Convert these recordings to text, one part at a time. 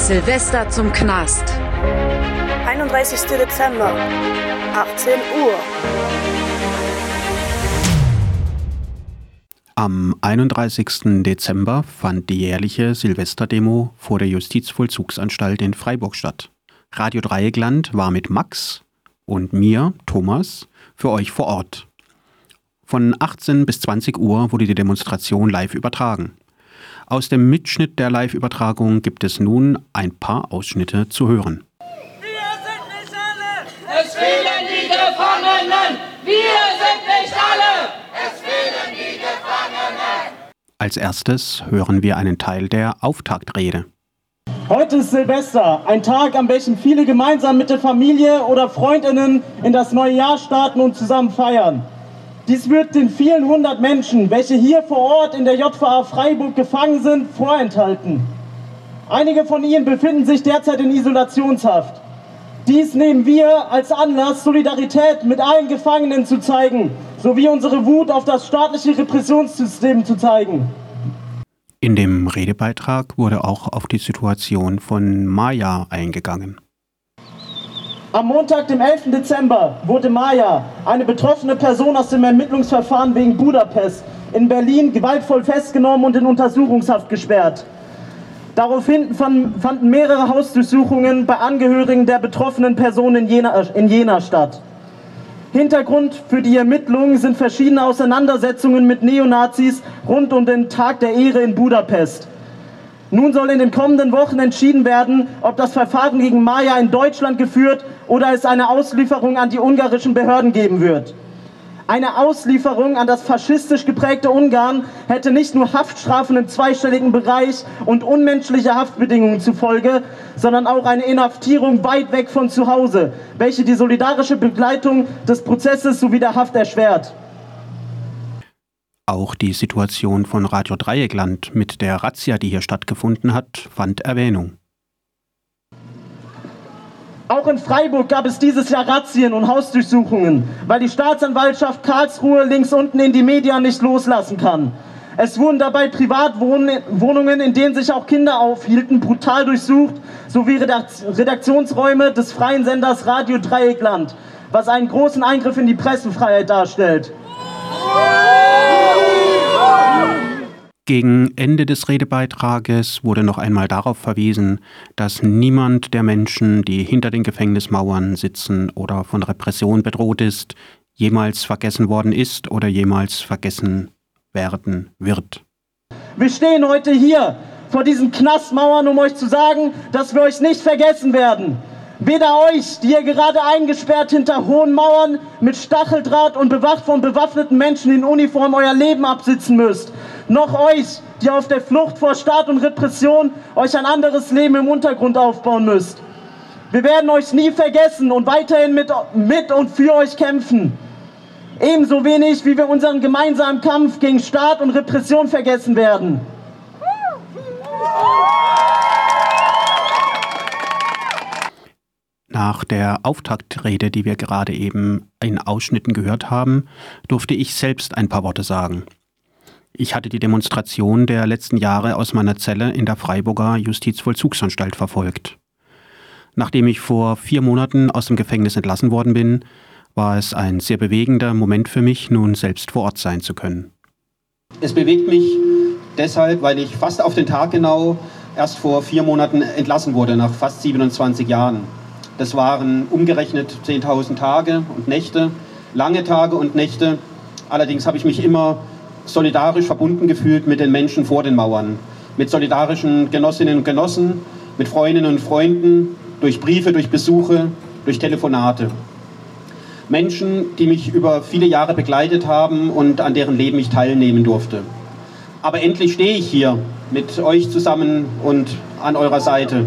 Silvester zum Knast. 31. Dezember, 18 Uhr. Am 31. Dezember fand die jährliche Silvesterdemo vor der Justizvollzugsanstalt in Freiburg statt. Radio Dreieckland war mit Max und mir, Thomas, für euch vor Ort. Von 18 bis 20 Uhr wurde die Demonstration live übertragen. Aus dem Mitschnitt der Live-Übertragung gibt es nun ein paar Ausschnitte zu hören. Wir sind nicht alle! Es fehlen die Gefangenen! Wir sind nicht alle! Es fehlen die Gefangenen! Als erstes hören wir einen Teil der Auftaktrede. Heute ist Silvester, ein Tag, an welchem viele gemeinsam mit der Familie oder Freundinnen in das neue Jahr starten und zusammen feiern. Dies wird den vielen hundert Menschen, welche hier vor Ort in der JVA Freiburg gefangen sind, vorenthalten. Einige von ihnen befinden sich derzeit in Isolationshaft. Dies nehmen wir als Anlass, Solidarität mit allen Gefangenen zu zeigen, sowie unsere Wut auf das staatliche Repressionssystem zu zeigen. In dem Redebeitrag wurde auch auf die Situation von Maya eingegangen. Am Montag, dem 11. Dezember, wurde Maya, eine betroffene Person aus dem Ermittlungsverfahren wegen Budapest, in Berlin gewaltvoll festgenommen und in Untersuchungshaft gesperrt. Daraufhin fanden mehrere Hausdurchsuchungen bei Angehörigen der betroffenen Person in Jena, in Jena statt. Hintergrund für die Ermittlungen sind verschiedene Auseinandersetzungen mit Neonazis rund um den Tag der Ehre in Budapest. Nun soll in den kommenden Wochen entschieden werden, ob das Verfahren gegen Maya in Deutschland geführt oder es eine Auslieferung an die ungarischen Behörden geben wird. Eine Auslieferung an das faschistisch geprägte Ungarn hätte nicht nur Haftstrafen im zweistelligen Bereich und unmenschliche Haftbedingungen zufolge, sondern auch eine Inhaftierung weit weg von zu Hause, welche die solidarische Begleitung des Prozesses sowie der Haft erschwert. Auch die Situation von Radio Dreieckland mit der Razzia, die hier stattgefunden hat, fand Erwähnung. Auch in Freiburg gab es dieses Jahr Razzien und Hausdurchsuchungen, weil die Staatsanwaltschaft Karlsruhe links unten in die Medien nicht loslassen kann. Es wurden dabei Privatwohnungen, in denen sich auch Kinder aufhielten, brutal durchsucht, sowie Redaktionsräume des freien Senders Radio Dreieckland, was einen großen Eingriff in die Pressefreiheit darstellt. Gegen Ende des Redebeitrages wurde noch einmal darauf verwiesen, dass niemand der Menschen, die hinter den Gefängnismauern sitzen oder von Repression bedroht ist, jemals vergessen worden ist oder jemals vergessen werden wird. Wir stehen heute hier vor diesen Knastmauern, um euch zu sagen, dass wir euch nicht vergessen werden. Weder euch, die ihr gerade eingesperrt hinter hohen Mauern mit Stacheldraht und bewacht von bewaffneten Menschen in Uniform euer Leben absitzen müsst, noch euch, die auf der Flucht vor Staat und Repression euch ein anderes Leben im Untergrund aufbauen müsst. Wir werden euch nie vergessen und weiterhin mit, mit und für euch kämpfen. Ebenso wenig, wie wir unseren gemeinsamen Kampf gegen Staat und Repression vergessen werden. Nach der Auftaktrede, die wir gerade eben in Ausschnitten gehört haben, durfte ich selbst ein paar Worte sagen. Ich hatte die Demonstration der letzten Jahre aus meiner Zelle in der Freiburger Justizvollzugsanstalt verfolgt. Nachdem ich vor vier Monaten aus dem Gefängnis entlassen worden bin, war es ein sehr bewegender Moment für mich, nun selbst vor Ort sein zu können. Es bewegt mich deshalb, weil ich fast auf den Tag genau erst vor vier Monaten entlassen wurde, nach fast 27 Jahren. Das waren umgerechnet 10.000 Tage und Nächte, lange Tage und Nächte. Allerdings habe ich mich immer solidarisch verbunden gefühlt mit den Menschen vor den Mauern, mit solidarischen Genossinnen und Genossen, mit Freundinnen und Freunden, durch Briefe, durch Besuche, durch Telefonate. Menschen, die mich über viele Jahre begleitet haben und an deren Leben ich teilnehmen durfte. Aber endlich stehe ich hier mit euch zusammen und an eurer Seite.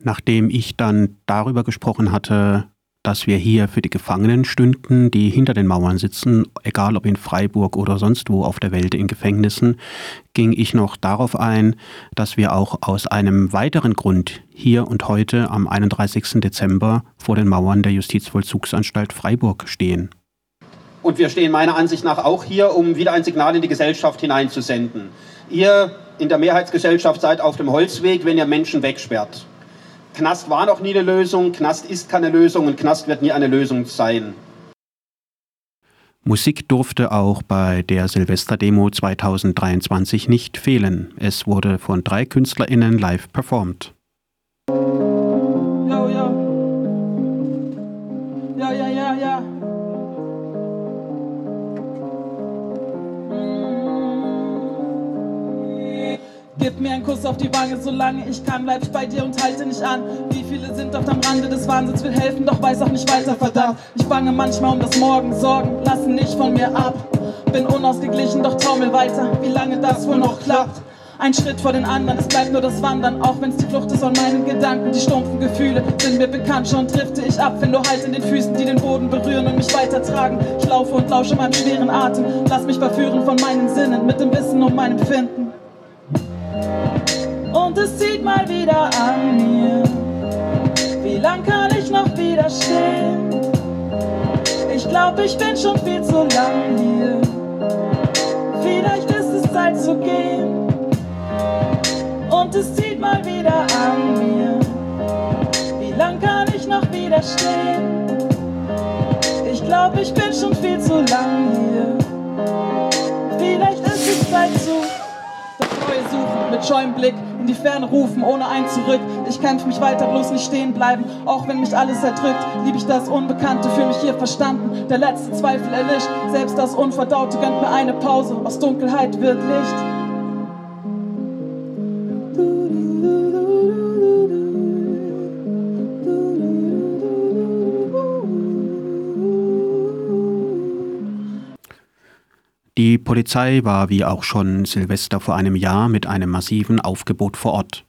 Nachdem ich dann darüber gesprochen hatte, dass wir hier für die Gefangenen stünden, die hinter den Mauern sitzen, egal ob in Freiburg oder sonst wo auf der Welt in Gefängnissen, ging ich noch darauf ein, dass wir auch aus einem weiteren Grund hier und heute am 31. Dezember vor den Mauern der Justizvollzugsanstalt Freiburg stehen. Und wir stehen meiner Ansicht nach auch hier, um wieder ein Signal in die Gesellschaft hineinzusenden. Ihr in der Mehrheitsgesellschaft seid auf dem Holzweg, wenn ihr Menschen wegsperrt. Knast war noch nie eine Lösung, Knast ist keine Lösung und Knast wird nie eine Lösung sein. Musik durfte auch bei der Silvesterdemo 2023 nicht fehlen. Es wurde von drei KünstlerInnen live performt. Yo, yo. Ja, ja, ja, ja. Mir einen Kuss auf die Wange, solange ich kann, bleib ich bei dir und halte nicht an. Wie viele sind auf dem Rande des Wahnsinns, will helfen, doch weiß auch nicht weiter, verdammt. Ich bange manchmal um das Morgen, Sorgen lassen nicht von mir ab. Bin unausgeglichen, doch taumel weiter, wie lange das wohl noch klappt. Ein Schritt vor den anderen, es bleibt nur das Wandern, auch wenn's die Flucht ist von meinen Gedanken. Die stumpfen Gefühle sind mir bekannt, schon drifte ich ab, wenn du Halt in den Füßen, die den Boden berühren und mich weitertragen. Ich laufe und lausche meinem schweren Atem, lass mich verführen von meinen Sinnen, mit dem Wissen um mein Empfinden. Und es zieht mal wieder an mir. Wie lang kann ich noch widerstehen? Ich glaube, ich bin schon viel zu lang hier. Vielleicht ist es Zeit zu gehen. Und es zieht mal wieder an mir. Wie lang kann ich noch widerstehen? Ich glaube, ich bin schon viel zu lang hier. Vielleicht ist es Zeit zu das Neue suchen, mit scheuem Blick die Ferne rufen, ohne ein Zurück. Ich kämpfe mich weiter, bloß nicht stehen bleiben, auch wenn mich alles erdrückt. Lieb ich das Unbekannte, fühle mich hier verstanden. Der letzte Zweifel erlischt, selbst das Unverdaute gönnt mir eine Pause. Aus Dunkelheit wird Licht. Die Polizei war wie auch schon Silvester vor einem Jahr mit einem massiven Aufgebot vor Ort.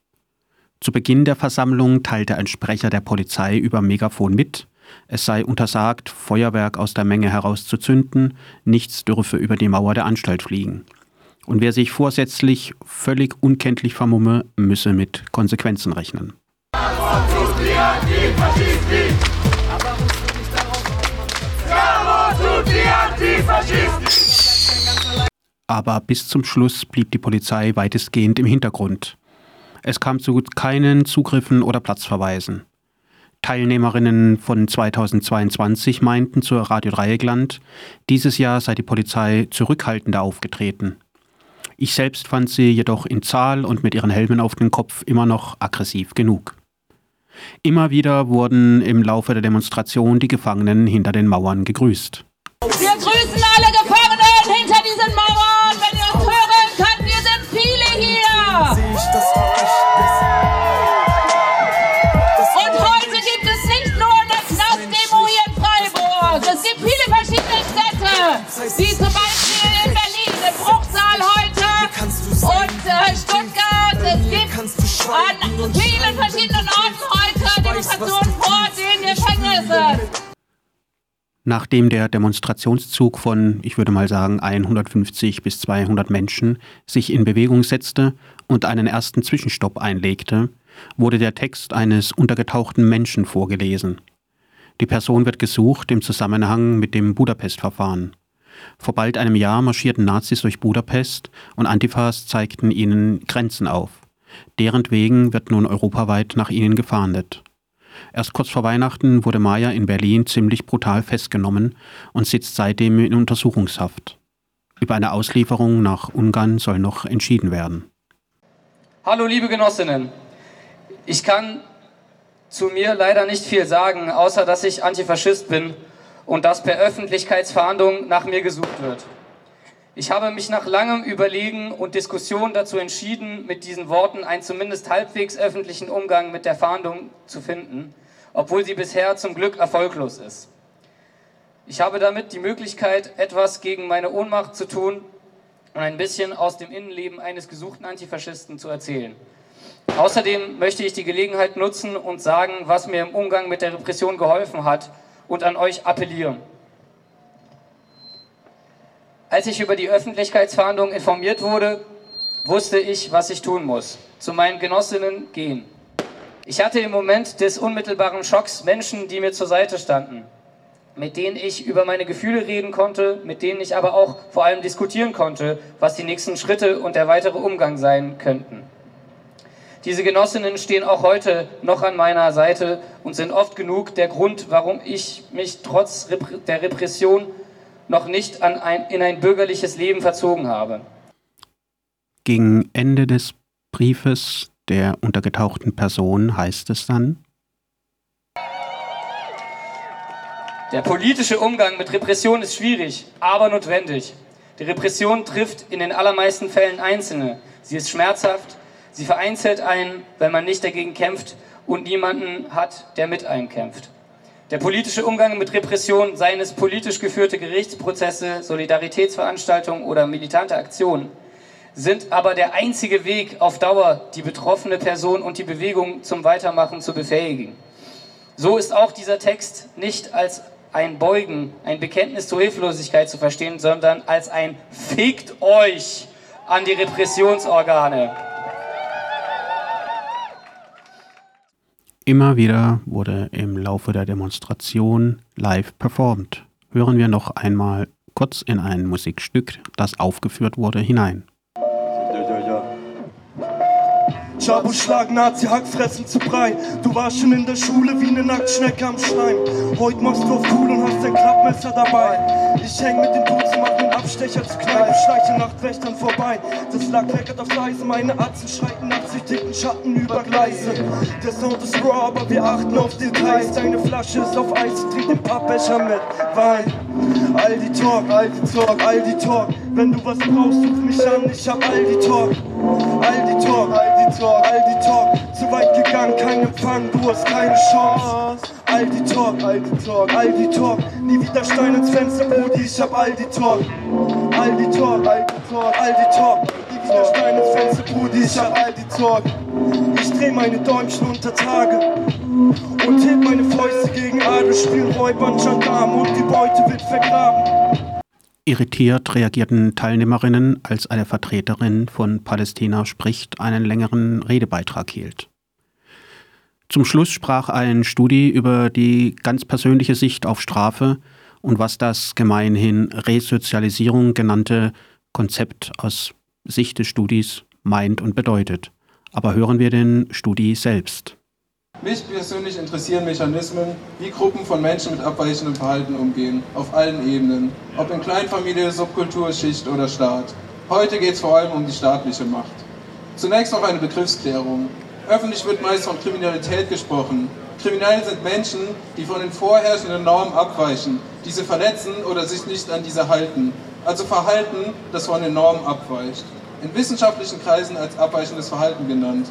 Zu Beginn der Versammlung teilte ein Sprecher der Polizei über Megafon mit, es sei untersagt, Feuerwerk aus der Menge herauszuzünden, nichts dürfe über die Mauer der Anstalt fliegen. Und wer sich vorsätzlich völlig unkenntlich vermumme, müsse mit Konsequenzen rechnen. Aber bis zum Schluss blieb die Polizei weitestgehend im Hintergrund. Es kam zu keinen Zugriffen oder Platzverweisen. Teilnehmerinnen von 2022 meinten zur Radio Dreieckland, dieses Jahr sei die Polizei zurückhaltender aufgetreten. Ich selbst fand sie jedoch in Zahl und mit ihren Helmen auf dem Kopf immer noch aggressiv genug. Immer wieder wurden im Laufe der Demonstration die Gefangenen hinter den Mauern gegrüßt. Wir grüßen Nachdem der Demonstrationszug von, ich würde mal sagen, 150 bis 200 Menschen sich in Bewegung setzte und einen ersten Zwischenstopp einlegte, wurde der Text eines untergetauchten Menschen vorgelesen. Die Person wird gesucht im Zusammenhang mit dem Budapest-Verfahren. Vor bald einem Jahr marschierten Nazis durch Budapest und Antifas zeigten ihnen Grenzen auf. Deren wegen wird nun europaweit nach ihnen gefahndet. Erst kurz vor Weihnachten wurde Maja in Berlin ziemlich brutal festgenommen und sitzt seitdem in Untersuchungshaft. Über eine Auslieferung nach Ungarn soll noch entschieden werden. Hallo liebe Genossinnen, ich kann zu mir leider nicht viel sagen, außer dass ich Antifaschist bin und dass per Öffentlichkeitsfahndung nach mir gesucht wird. Ich habe mich nach langem Überlegen und Diskussion dazu entschieden, mit diesen Worten einen zumindest halbwegs öffentlichen Umgang mit der Fahndung zu finden, obwohl sie bisher zum Glück erfolglos ist. Ich habe damit die Möglichkeit, etwas gegen meine Ohnmacht zu tun und ein bisschen aus dem Innenleben eines gesuchten Antifaschisten zu erzählen. Außerdem möchte ich die Gelegenheit nutzen und sagen, was mir im Umgang mit der Repression geholfen hat und an euch appellieren. Als ich über die Öffentlichkeitsfahndung informiert wurde, wusste ich, was ich tun muss. Zu meinen Genossinnen gehen. Ich hatte im Moment des unmittelbaren Schocks Menschen, die mir zur Seite standen. mit denen ich über meine Gefühle reden konnte, mit denen ich aber auch vor allem diskutieren konnte, was die nächsten Schritte und der weitere Umgang sein könnten. Diese Genossinnen stehen auch heute noch an meiner Seite und sind oft genug der Grund, warum ich mich trotz der Repression noch nicht ein, in ein bürgerliches Leben verzogen habe. Gegen Ende des Briefes der untergetauchten Person heißt es dann, Der politische Umgang mit Repression ist schwierig, aber notwendig. Die Repression trifft in den allermeisten Fällen Einzelne. Sie ist schmerzhaft, sie vereinzelt einen, wenn man nicht dagegen kämpft und niemanden hat, der mit einem kämpft. Der politische Umgang mit Repression, seien es politisch geführte Gerichtsprozesse, Solidaritätsveranstaltungen oder militante Aktionen, sind aber der einzige Weg auf Dauer, die betroffene Person und die Bewegung zum Weitermachen zu befähigen. So ist auch dieser Text nicht als ein Beugen, ein Bekenntnis zur Hilflosigkeit zu verstehen, sondern als ein Fickt euch an die Repressionsorgane. Immer wieder wurde im Laufe der Demonstration live performt. Hören wir noch einmal kurz in ein Musikstück, das aufgeführt wurde, hinein. Chabu Schlag, Nazi, Hackfressen zu Brei. Du warst schon in der Schule wie eine Nacktschnecke am Schleim. Heute machst du auf cool und hast dein Klappmesser dabei. Ich häng mit den Duzen, mach den Abstecher zu klein. Schleiche Nachtwächtern vorbei. Das Lack leckert auf Leise, meine Atzen schreiten nachsichtigen Schatten über Gleise. Der Sound ist raw, aber wir achten auf Details. Deine Flasche ist auf Eis, trink den Pappbecher mit Wein. Aldi Talk, Aldi Talk, Aldi Talk. Wenn du was brauchst, ruf mich an, ich hab Aldi Talk. Aldi Talk, Aldi Talk, Aldi Talk. Zu weit gegangen, kein Empfang, du hast keine Chance. Aldi Talk, Aldi Talk, Aldi Talk. Nie wieder Stein ins Fenster, Brudi, ich hab Aldi Talk. Aldi Talk, Aldi Talk, Aldi Talk. Nie wieder Stein ins Fenster, Brudi, ich hab Aldi Talk. Ich dreh meine Däumchen unter Tage und heb meine Fäuste gegen Adel, spiel Räuber und Gendarm und die Beute wird vergraben. Irritiert reagierten Teilnehmerinnen, als eine Vertreterin von Palästina spricht, einen längeren Redebeitrag hielt. Zum Schluss sprach ein Studi über die ganz persönliche Sicht auf Strafe und was das gemeinhin Resozialisierung genannte Konzept aus Sicht des Studis meint und bedeutet. Aber hören wir den Studi selbst. Mich persönlich interessieren Mechanismen, wie Gruppen von Menschen mit abweichendem Verhalten umgehen, auf allen Ebenen, ob in Kleinfamilie, Subkultur, Schicht oder Staat. Heute geht es vor allem um die staatliche Macht. Zunächst noch eine Begriffsklärung. Öffentlich wird meist von Kriminalität gesprochen. Kriminell sind Menschen, die von den vorherrschenden Normen abweichen, diese verletzen oder sich nicht an diese halten. Also Verhalten, das von den Normen abweicht. In wissenschaftlichen Kreisen als abweichendes Verhalten genannt.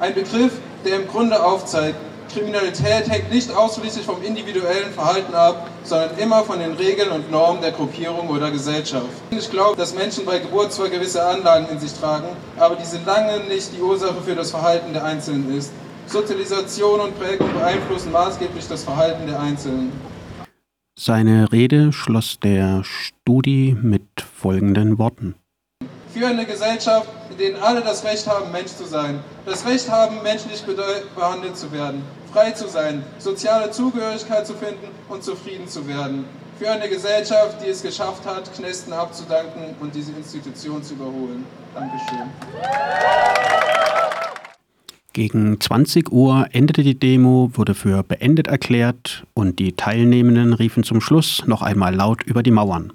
Ein Begriff, der im Grunde aufzeigt, Kriminalität hängt nicht ausschließlich vom individuellen Verhalten ab, sondern immer von den Regeln und Normen der Gruppierung oder Gesellschaft. Ich glaube, dass Menschen bei Geburt zwar gewisse Anlagen in sich tragen, aber diese lange nicht die Ursache für das Verhalten der Einzelnen ist. Sozialisation und Prägung beeinflussen maßgeblich das Verhalten der Einzelnen. Seine Rede schloss der Studi mit folgenden Worten. Für eine Gesellschaft, in der alle das Recht haben, Mensch zu sein, das Recht haben, menschlich behandelt zu werden, frei zu sein, soziale Zugehörigkeit zu finden und zufrieden zu werden. Für eine Gesellschaft, die es geschafft hat, Knästen abzudanken und diese Institution zu überholen. Dankeschön. Gegen 20 Uhr endete die Demo, wurde für beendet erklärt und die Teilnehmenden riefen zum Schluss noch einmal laut über die Mauern.